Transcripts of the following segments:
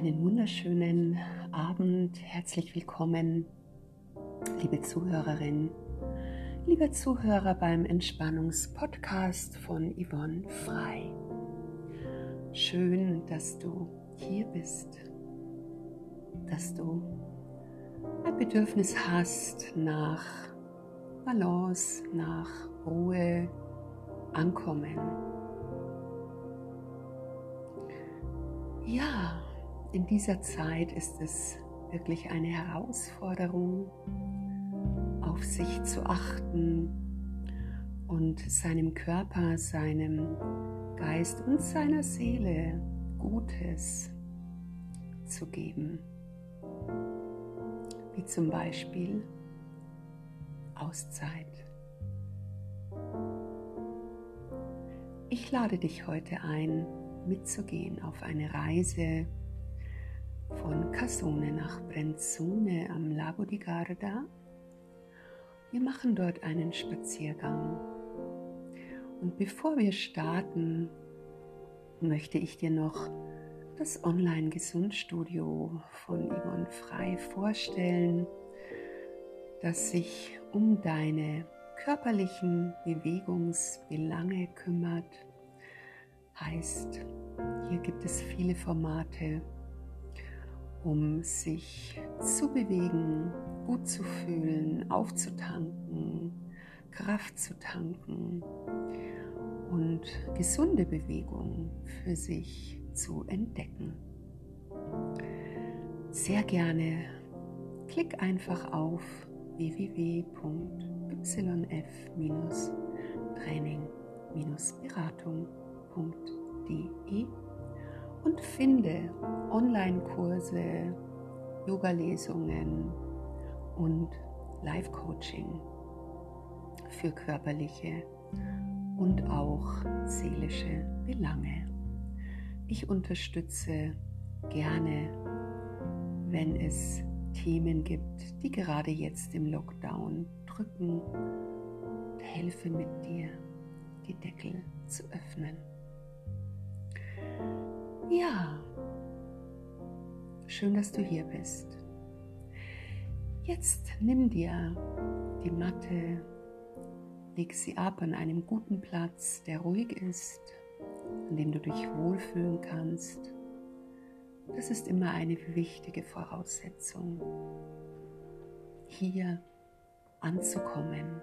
Einen wunderschönen Abend, herzlich willkommen, liebe Zuhörerin, lieber Zuhörer beim Entspannungspodcast von Yvonne Frei. Schön, dass du hier bist, dass du ein Bedürfnis hast nach Balance, nach Ruhe, Ankommen. Ja, in dieser Zeit ist es wirklich eine Herausforderung, auf sich zu achten und seinem Körper, seinem Geist und seiner Seele Gutes zu geben. Wie zum Beispiel Auszeit. Ich lade dich heute ein, mitzugehen auf eine Reise von Cassone nach Brenzone am Lago di Garda. Wir machen dort einen Spaziergang. Und bevor wir starten, möchte ich dir noch das Online-Gesundstudio von Yvonne Frei vorstellen, das sich um deine körperlichen Bewegungsbelange kümmert. Heißt, hier gibt es viele Formate, um sich zu bewegen, gut zu fühlen, aufzutanken, Kraft zu tanken und gesunde Bewegung für sich zu entdecken. Sehr gerne klick einfach auf www.yf-training-beratung.de und finde Online-Kurse, Yoga-Lesungen und Live-Coaching für körperliche und auch seelische Belange. Ich unterstütze gerne, wenn es Themen gibt, die gerade jetzt im Lockdown drücken, helfe mit dir, die Deckel zu öffnen. Ja, schön, dass du hier bist. Jetzt nimm dir die Matte, leg sie ab an einem guten Platz, der ruhig ist, an dem du dich wohlfühlen kannst. Das ist immer eine wichtige Voraussetzung, hier anzukommen.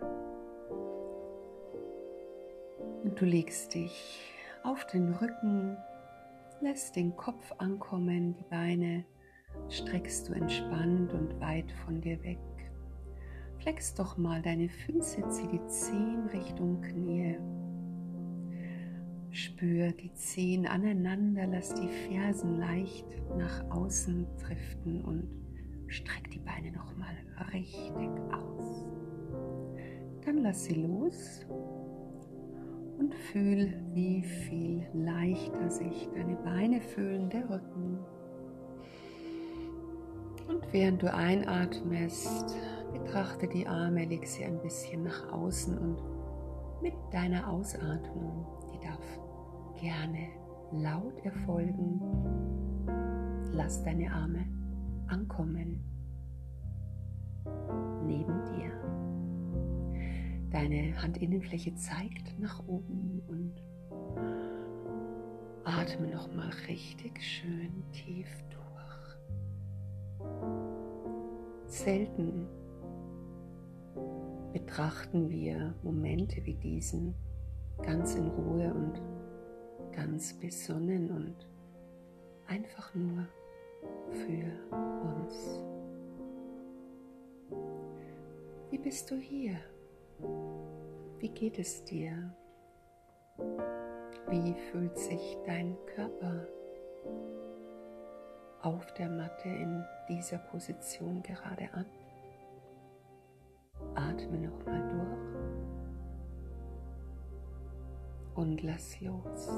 Und du legst dich auf den Rücken Lässt den Kopf ankommen, die Beine streckst du entspannt und weit von dir weg. Flex doch mal deine Füße, zieh die Zehen Richtung Knie. Spür die Zehen aneinander, lass die Fersen leicht nach außen driften und streck die Beine noch mal richtig aus. Dann lass sie los und fühl, wie viel leichter sich deine Beine fühlen, der Rücken. Und während du einatmest, betrachte die Arme, leg sie ein bisschen nach außen und mit deiner Ausatmung, die darf gerne laut erfolgen, lass deine Arme ankommen neben dir. Deine Handinnenfläche zeigt nach oben und atme nochmal richtig schön tief durch. Selten betrachten wir Momente wie diesen ganz in Ruhe und ganz besonnen und einfach nur für uns. Wie bist du hier? Wie geht es dir? Wie fühlt sich dein Körper auf der Matte in dieser Position gerade an? Atme nochmal durch und lass los.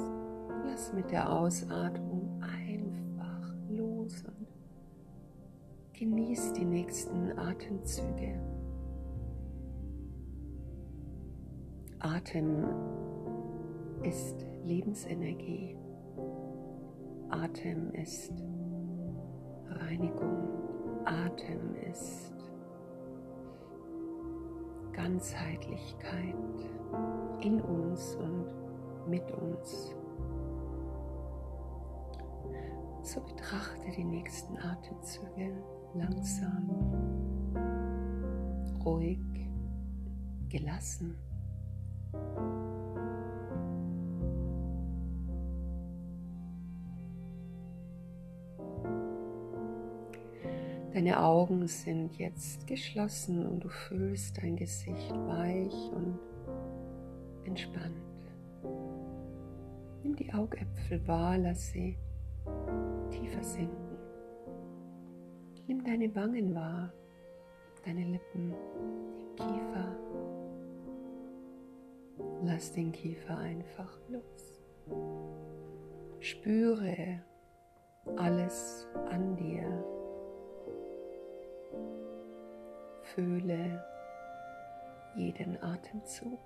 Lass mit der Ausatmung einfach los und genieß die nächsten Atemzüge. Atem ist Lebensenergie. Atem ist Reinigung. Atem ist Ganzheitlichkeit in uns und mit uns. So betrachte die nächsten Atemzüge langsam, ruhig, gelassen. Deine Augen sind jetzt geschlossen und du fühlst dein Gesicht weich und entspannt. Nimm die Augäpfel wahr, lass sie tiefer sinken. Nimm deine Wangen wahr, deine Lippen, Lass den Kiefer einfach los. Spüre alles an dir. Fühle jeden Atemzug.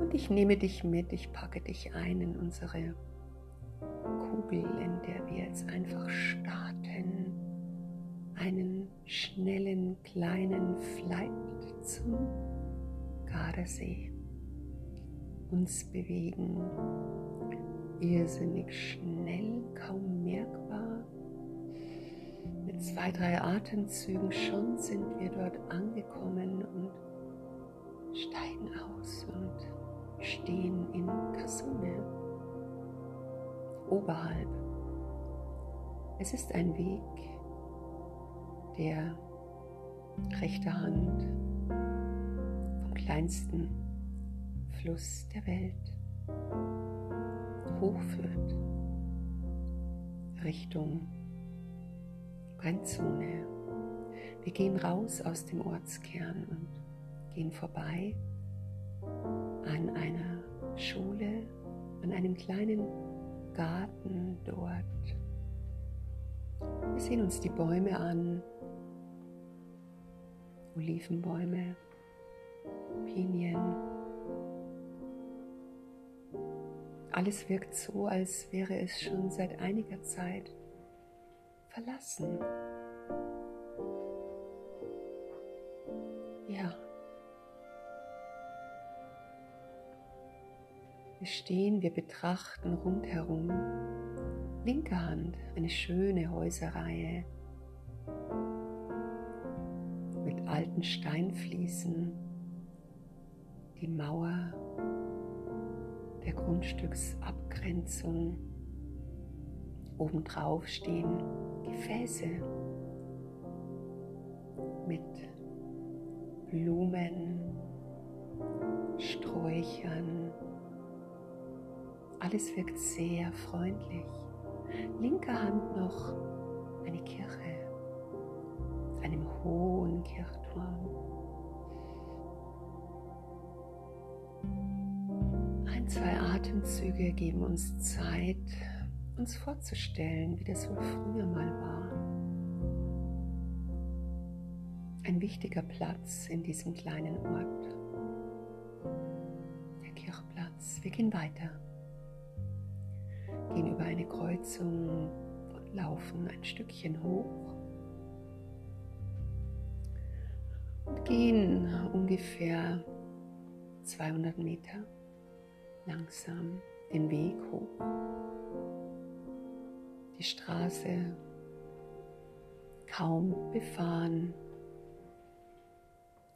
Und ich nehme dich mit, ich packe dich ein in unsere Kugel, in der wir jetzt einfach starten. Einen schnellen kleinen Flight zum Gardasee. Uns bewegen irrsinnig schnell, kaum merkbar mit zwei, drei Atemzügen schon sind wir dort angekommen und steigen aus und stehen in Kasune oberhalb. Es ist ein Weg, der rechter Hand vom kleinsten Fluss der Welt hochführt Richtung Brennzone. Wir gehen raus aus dem Ortskern und gehen vorbei an einer Schule, an einem kleinen Garten dort. Wir sehen uns die Bäume an, Olivenbäume, Pinien. Alles wirkt so, als wäre es schon seit einiger Zeit verlassen. Ja. Wir stehen, wir betrachten rundherum. Linke Hand, eine schöne Häuserreihe mit alten Steinfliesen. Die Mauer der Grundstücksabgrenzung Obendrauf stehen Gefäße mit Blumen, Sträuchern. Alles wirkt sehr freundlich. Linker Hand noch eine Kirche einem hohen Kirchturm. Ein, zwei Atemzüge geben uns Zeit, uns vorzustellen, wie das wohl früher mal war. Ein wichtiger Platz in diesem kleinen Ort. Der Kirchplatz. Wir gehen weiter. Gehen über eine Kreuzung und laufen ein Stückchen hoch. Gehen ungefähr 200 Meter langsam den Weg hoch die Straße kaum befahren,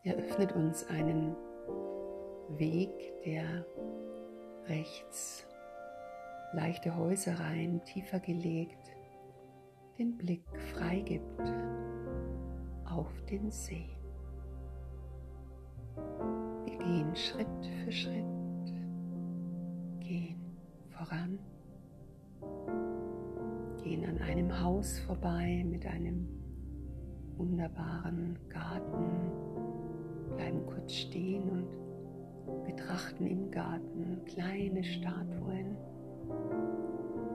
eröffnet uns einen Weg, der rechts leichte Häusereien tiefer gelegt den Blick freigibt auf den See. Wir gehen Schritt für Schritt, gehen voran. Gehen an einem Haus vorbei mit einem wunderbaren Garten, bleiben kurz stehen und betrachten im Garten kleine Statuen,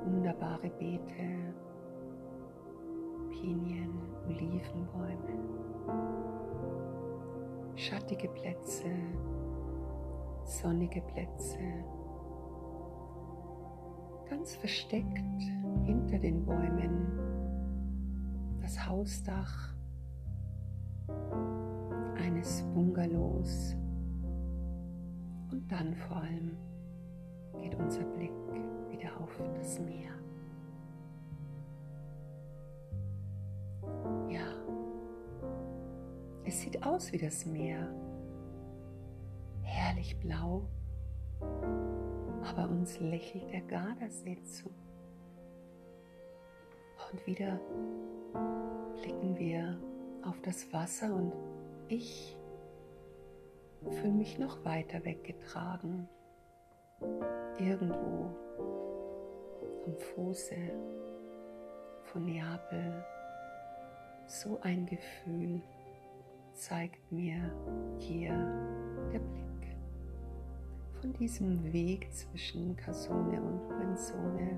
wunderbare Beete, Pinien, Olivenbäume, schattige Plätze, sonnige Plätze, ganz versteckt hinter den Bäumen das Hausdach eines Bungalows. Und dann vor allem geht unser Blick wieder auf das Meer. Es sieht aus wie das Meer. Herrlich blau, aber uns lächelt der Gardasee zu. Und wieder blicken wir auf das Wasser und ich fühle mich noch weiter weggetragen. Irgendwo am Fuße von Neapel. So ein Gefühl zeigt mir hier der Blick von diesem Weg zwischen Casone und Brenzone.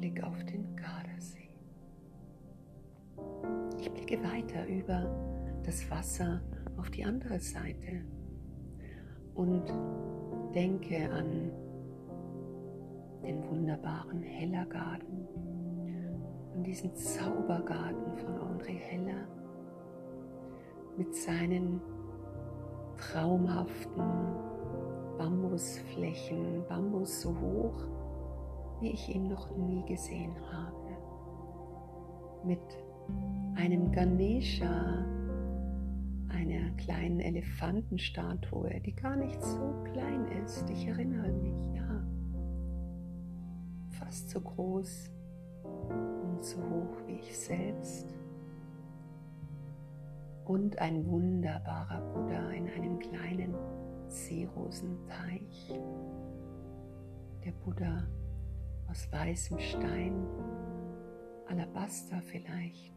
Blick auf den Gardasee. Ich blicke weiter über das Wasser auf die andere Seite und denke an den wunderbaren Hellergarten und diesen Zaubergarten von André Heller mit seinen traumhaften Bambusflächen, Bambus so hoch, wie ich ihn noch nie gesehen habe, mit einem Ganesha, einer kleinen Elefantenstatue, die gar nicht so klein ist. Ich erinnere mich, ja. Fast so groß und so hoch wie ich selbst. Und ein wunderbarer Buddha in einem kleinen Seerosenteich. Der Buddha aus weißem Stein, Alabaster vielleicht.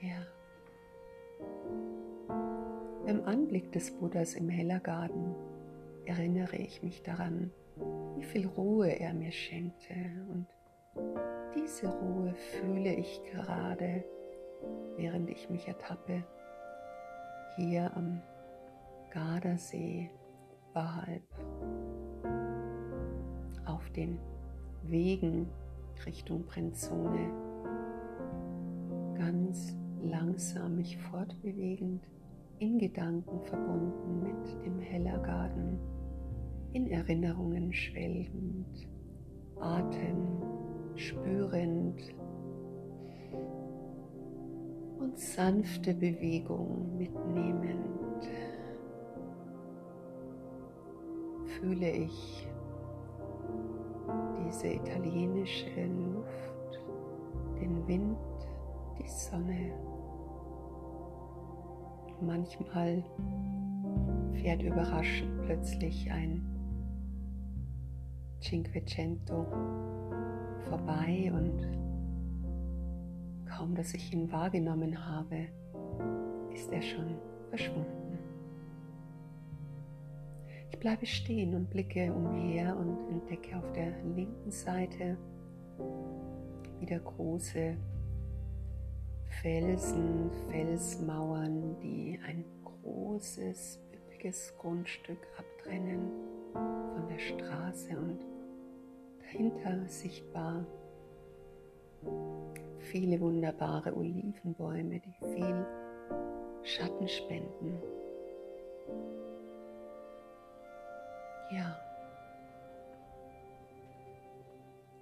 Ja. Beim Anblick des Buddhas im Hellergarten erinnere ich mich daran, wie viel Ruhe er mir schenkte. Und diese Ruhe fühle ich gerade, während ich mich ertappe, hier am Gardasee oberhalb auf den Wegen Richtung Brenzone ganz langsam mich fortbewegend, in Gedanken verbunden mit dem Hellergarten, in Erinnerungen schwelgend, Atem spürend und sanfte Bewegung mitnehmend fühle ich diese italienische Luft, den Wind, die Sonne. Manchmal fährt überraschend plötzlich ein Cinquecento vorbei und kaum, dass ich ihn wahrgenommen habe, ist er schon verschwunden. Ich bleibe stehen und blicke umher und entdecke auf der linken Seite wieder große Felsen, Felsmauern, die ein großes, üppiges Grundstück abtrennen von der Straße und dahinter sichtbar viele wunderbare Olivenbäume, die viel Schatten spenden. Ja,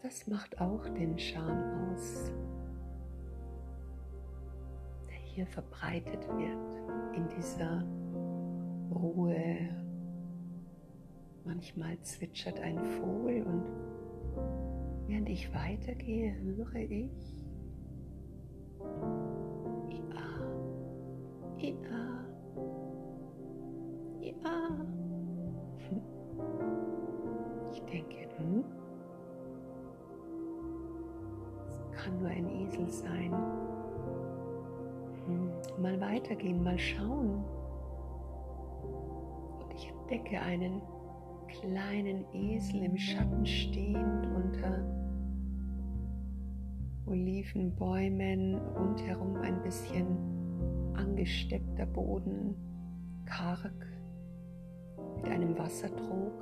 das macht auch den Charme aus hier verbreitet wird, in dieser Ruhe. Manchmal zwitschert ein Vogel und während ich weitergehe, höre ich Ia, Ia, Ia. Ich denke, hm? Es kann nur ein Esel sein mal weitergehen, mal schauen. Und ich entdecke einen kleinen Esel im Schatten stehend unter Olivenbäumen, rundherum ein bisschen angesteppter Boden, karg, mit einem Wassertrog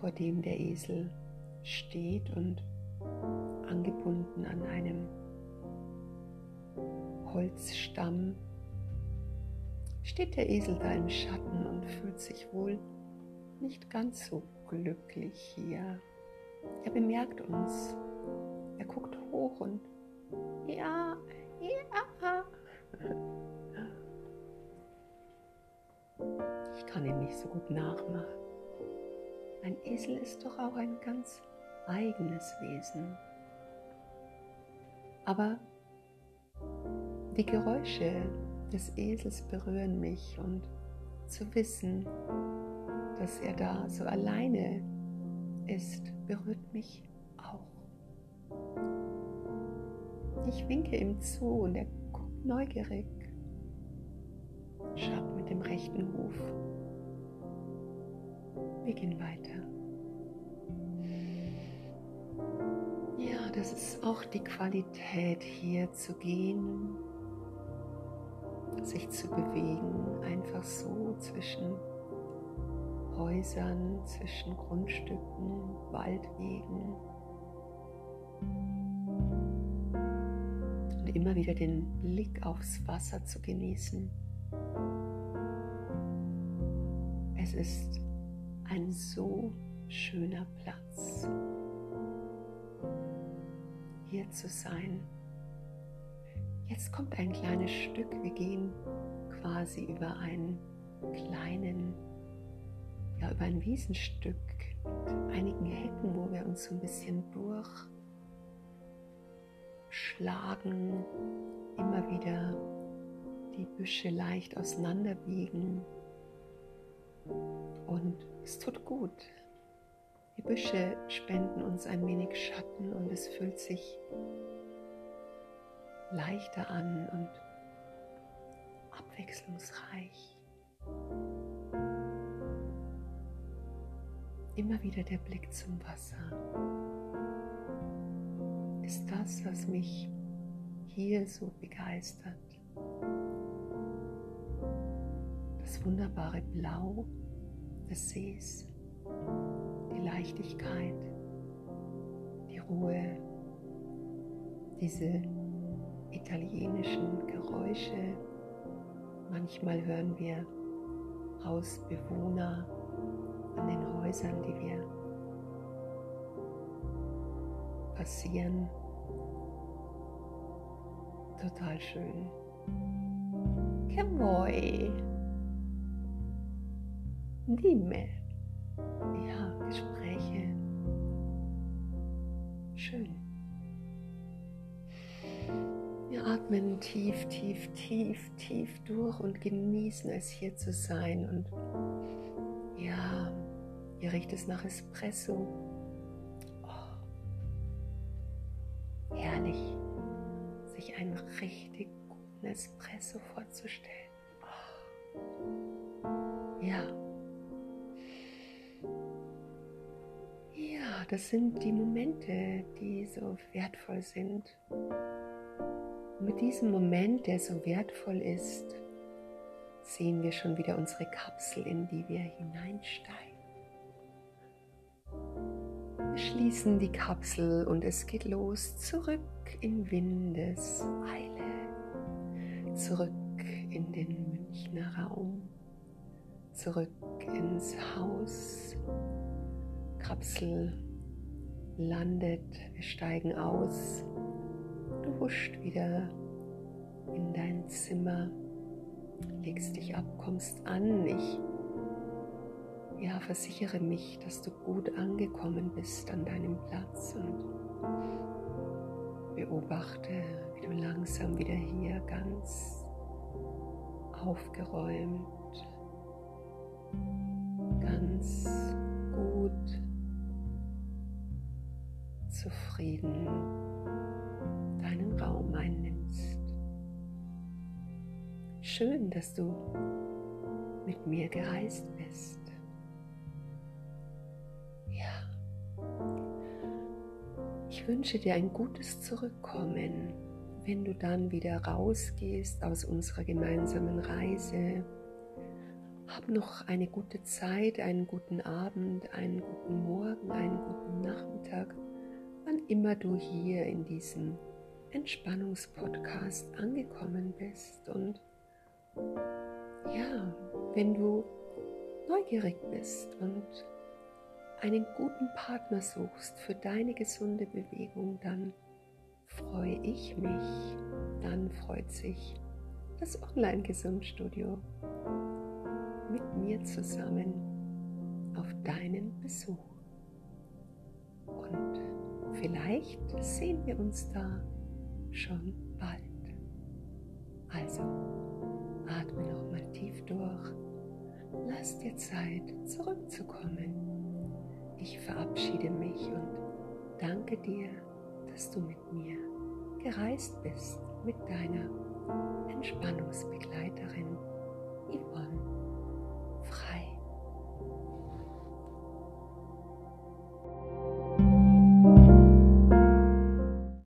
vor dem der Esel steht und angebunden an einem Holzstamm steht der Esel da im Schatten und fühlt sich wohl nicht ganz so glücklich hier. Er bemerkt uns. Guckt hoch und ja, ja. Ich kann ihn nicht so gut nachmachen. Ein Esel ist doch auch ein ganz eigenes Wesen. Aber die Geräusche des Esels berühren mich und zu wissen, dass er da so alleine ist, berührt mich auch. Ich winke ihm zu und er guckt neugierig, schaut mit dem rechten Huf. Wir gehen weiter. Ja, das ist auch die Qualität, hier zu gehen, sich zu bewegen, einfach so zwischen Häusern, zwischen Grundstücken, Waldwegen. Und immer wieder den Blick aufs Wasser zu genießen. Es ist ein so schöner Platz, hier zu sein. Jetzt kommt ein kleines Stück. Wir gehen quasi über einen kleinen, ja, über ein Wiesenstück mit einigen Hecken, wo wir uns so ein bisschen durchschlagen, immer wieder die Büsche leicht auseinanderbiegen. Und es tut gut. Die Büsche spenden uns ein wenig Schatten und es fühlt sich leichter an und abwechslungsreich. Immer wieder der Blick zum Wasser ist das, was mich hier so begeistert. Das wunderbare Blau des Sees, die Leichtigkeit, die Ruhe, diese italienischen Geräusche. Manchmal hören wir Hausbewohner an den Häusern, die wir passieren. Total schön. Che vuoi? Dime. Ja, Gespräche. Schön. Wir atmen tief, tief, tief, tief durch und genießen es hier zu sein. Und ja, ihr riecht es nach Espresso. Einen richtig guten Espresso vorzustellen. Oh, ja. Ja, das sind die Momente, die so wertvoll sind. Und mit diesem Moment, der so wertvoll ist, sehen wir schon wieder unsere Kapsel, in die wir hineinsteigen. Schließen die Kapsel und es geht los. Zurück in Windeseile, zurück in den Münchner Raum, zurück ins Haus. Kapsel landet, wir steigen aus. Du huscht wieder in dein Zimmer, legst dich ab, kommst an. Ich ja, versichere mich, dass du gut angekommen bist an deinem Platz und beobachte, wie du langsam wieder hier ganz aufgeräumt, ganz gut, zufrieden Raum einnimmst. Schön, dass du mit mir gereist bist. Wünsche dir ein gutes Zurückkommen, wenn du dann wieder rausgehst aus unserer gemeinsamen Reise. hab noch eine gute Zeit, einen guten Abend, einen guten Morgen, einen guten Nachmittag, wann immer du hier in diesem Entspannungspodcast angekommen bist. Und ja, wenn du neugierig bist und einen guten Partner suchst für deine gesunde Bewegung, dann freue ich mich, dann freut sich das Online-Gesundstudio mit mir zusammen auf deinen Besuch. Und vielleicht sehen wir uns da schon bald. Also, atme noch mal tief durch. Lass dir Zeit, zurückzukommen. Ich verabschiede mich und danke dir, dass du mit mir gereist bist, mit deiner Entspannungsbegleiterin.